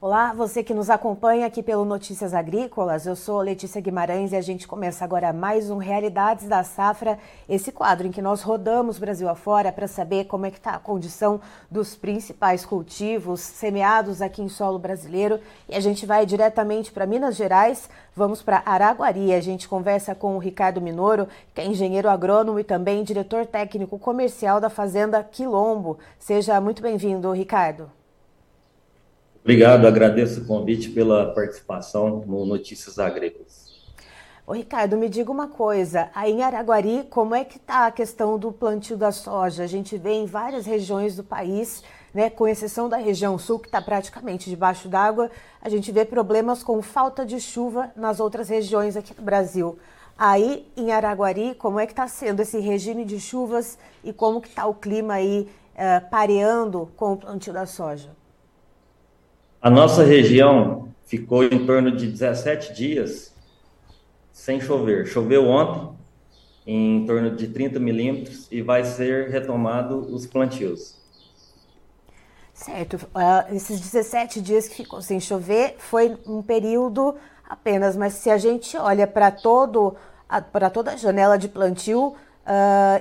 Olá, você que nos acompanha aqui pelo Notícias Agrícolas, eu sou Letícia Guimarães e a gente começa agora mais um Realidades da Safra, esse quadro em que nós rodamos Brasil afora para saber como é que está a condição dos principais cultivos semeados aqui em solo brasileiro e a gente vai diretamente para Minas Gerais, vamos para Araguari, a gente conversa com o Ricardo Minoro, que é engenheiro agrônomo e também diretor técnico comercial da Fazenda Quilombo. Seja muito bem-vindo, Ricardo. Obrigado, agradeço o convite pela participação no Notícias Agrícolas. Ô Ricardo, me diga uma coisa, aí em Araguari, como é que está a questão do plantio da soja? A gente vê em várias regiões do país, né, com exceção da região sul, que está praticamente debaixo d'água, a gente vê problemas com falta de chuva nas outras regiões aqui do Brasil. Aí em Araguari, como é que está sendo esse regime de chuvas e como que está o clima aí uh, pareando com o plantio da soja? A nossa região ficou em torno de 17 dias sem chover. Choveu ontem, em torno de 30 milímetros, e vai ser retomado os plantios. Certo. Uh, esses 17 dias que ficou sem chover foi um período apenas, mas se a gente olha para todo para toda a janela de plantio, uh,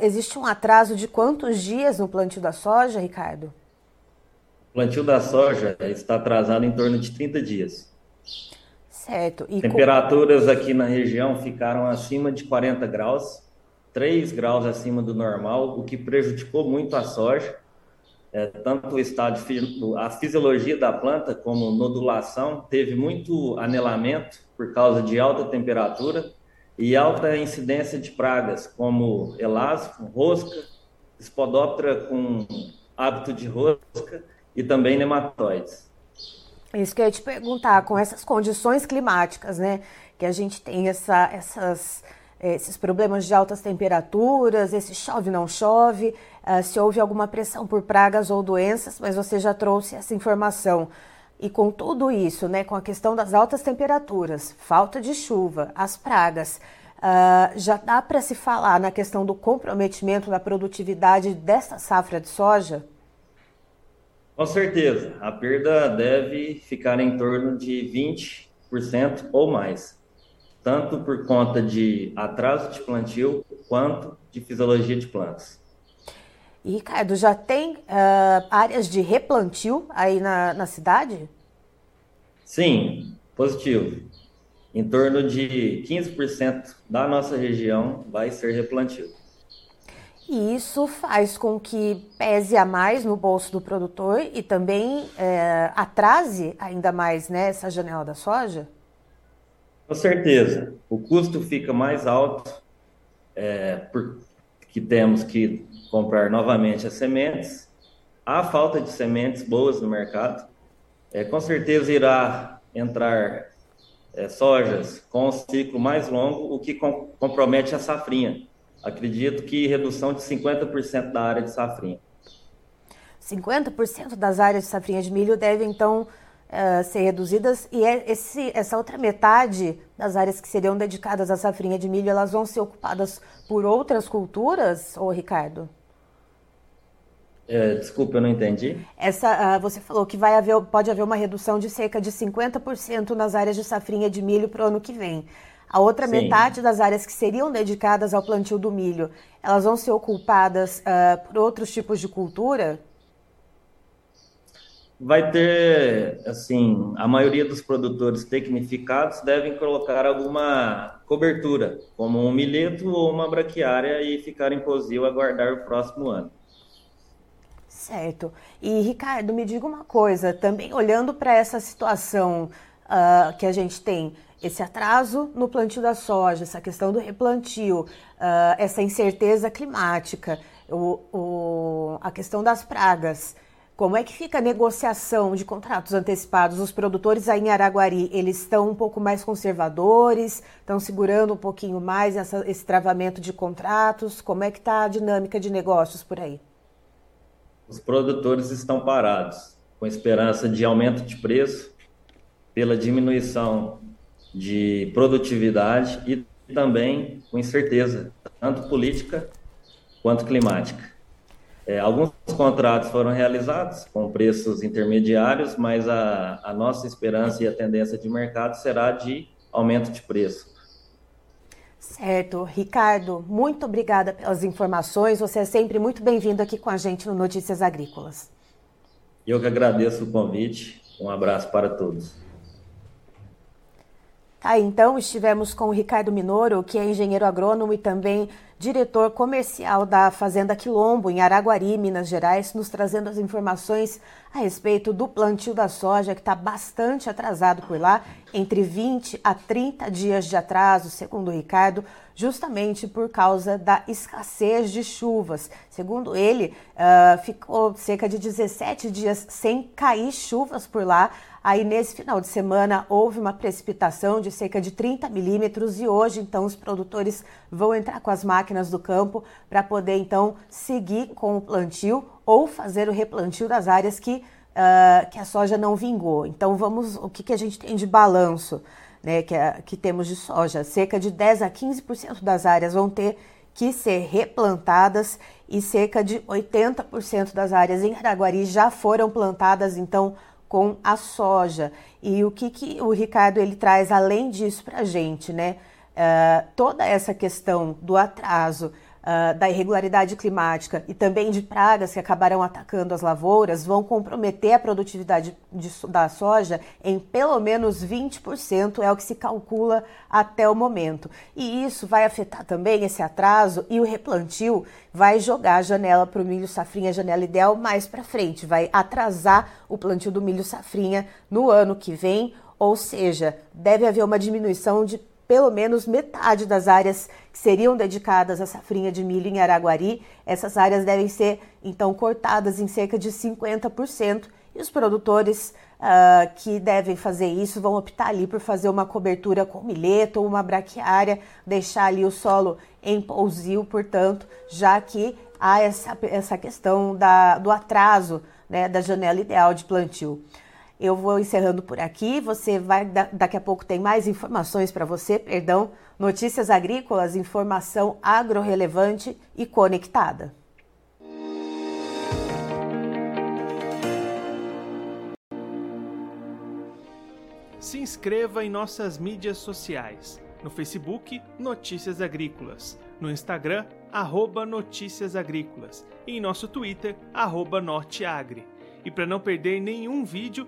existe um atraso de quantos dias no plantio da soja, Ricardo? Plantio da soja está atrasado em torno de 30 dias. Certo. E Temperaturas com... aqui na região ficaram acima de 40 graus, 3 graus acima do normal, o que prejudicou muito a soja. É, tanto o estado, a fisiologia da planta como nodulação teve muito anelamento por causa de alta temperatura e alta incidência de pragas como elástico, rosca, espodóptera com hábito de rosca e também nematóides. Isso que eu ia te perguntar, com essas condições climáticas, né, que a gente tem essa, essas, eh, esses problemas de altas temperaturas, esse chove não chove, uh, se houve alguma pressão por pragas ou doenças, mas você já trouxe essa informação. E com tudo isso, né, com a questão das altas temperaturas, falta de chuva, as pragas, uh, já dá para se falar na questão do comprometimento da produtividade dessa safra de soja? Com certeza, a perda deve ficar em torno de 20% ou mais, tanto por conta de atraso de plantio quanto de fisiologia de plantas. E, Ricardo, já tem uh, áreas de replantio aí na, na cidade? Sim, positivo. Em torno de 15% da nossa região vai ser replantio. E isso faz com que pese a mais no bolso do produtor e também é, atrase ainda mais né, essa janela da soja? Com certeza. O custo fica mais alto, é, porque temos que comprar novamente as sementes. Há falta de sementes boas no mercado. É, com certeza irá entrar é, sojas com um ciclo mais longo, o que com, compromete a safrinha acredito que redução de 50% da área de safrinha. 50% das áreas de safrinha de milho devem, então, uh, ser reduzidas e é esse, essa outra metade das áreas que seriam dedicadas à safrinha de milho, elas vão ser ocupadas por outras culturas, ô Ricardo? É, desculpa, eu não entendi. Essa, uh, você falou que vai haver, pode haver uma redução de cerca de 50% nas áreas de safrinha de milho para o ano que vem. A outra Sim. metade das áreas que seriam dedicadas ao plantio do milho, elas vão ser ocupadas uh, por outros tipos de cultura? vai ter, assim, a maioria dos produtores tecnificados devem colocar alguma cobertura, como um milheto ou uma braquiária e ficar em posil aguardar o próximo ano. Certo. E Ricardo, me diga uma coisa, também olhando para essa situação uh, que a gente tem, esse atraso no plantio da soja, essa questão do replantio, uh, essa incerteza climática, o, o, a questão das pragas. Como é que fica a negociação de contratos antecipados? Os produtores aí em Araguari, eles estão um pouco mais conservadores, estão segurando um pouquinho mais essa, esse travamento de contratos? Como é que está a dinâmica de negócios por aí? Os produtores estão parados, com esperança de aumento de preço, pela diminuição de produtividade e também com incerteza, tanto política quanto climática. É, alguns contratos foram realizados com preços intermediários, mas a, a nossa esperança e a tendência de mercado será de aumento de preço. Certo. Ricardo, muito obrigada pelas informações. Você é sempre muito bem-vindo aqui com a gente no Notícias Agrícolas. Eu que agradeço o convite. Um abraço para todos. Tá, então estivemos com o Ricardo Minoro, que é engenheiro agrônomo e também diretor comercial da Fazenda Quilombo, em Araguari, Minas Gerais, nos trazendo as informações a respeito do plantio da soja, que está bastante atrasado por lá, entre 20 a 30 dias de atraso, segundo o Ricardo, justamente por causa da escassez de chuvas. Segundo ele, uh, ficou cerca de 17 dias sem cair chuvas por lá. Aí, nesse final de semana, houve uma precipitação de cerca de 30 milímetros e hoje, então, os produtores vão entrar com as máquinas do campo para poder, então, seguir com o plantio ou fazer o replantio das áreas que, uh, que a soja não vingou. Então, vamos, o que, que a gente tem de balanço né, que, é, que temos de soja? Cerca de 10 a 15% das áreas vão ter que ser replantadas e cerca de 80% das áreas em Araguari já foram plantadas, então, com a soja. E o que, que o Ricardo ele traz além disso para a gente, né? Uh, toda essa questão do atraso uh, da irregularidade climática e também de pragas que acabarão atacando as lavouras vão comprometer a produtividade de, da soja em pelo menos 20%, é o que se calcula até o momento. E isso vai afetar também esse atraso e o replantio vai jogar a janela para o milho safrinha, a janela ideal, mais para frente, vai atrasar o plantio do milho safrinha no ano que vem, ou seja, deve haver uma diminuição de pelo menos metade das áreas que seriam dedicadas à safrinha de milho em Araguari. Essas áreas devem ser, então, cortadas em cerca de 50%. E os produtores uh, que devem fazer isso vão optar ali por fazer uma cobertura com milheto ou uma braquiária, deixar ali o solo em pousio, portanto, já que há essa, essa questão da, do atraso né, da janela ideal de plantio. Eu vou encerrando por aqui. Você vai daqui a pouco tem mais informações para você, perdão, notícias agrícolas, informação agro-relevante e conectada. Se inscreva em nossas mídias sociais. No Facebook, Notícias Agrícolas. No Instagram, arroba Notícias Agrícolas. E em nosso Twitter, arroba Norteagri. E para não perder nenhum vídeo,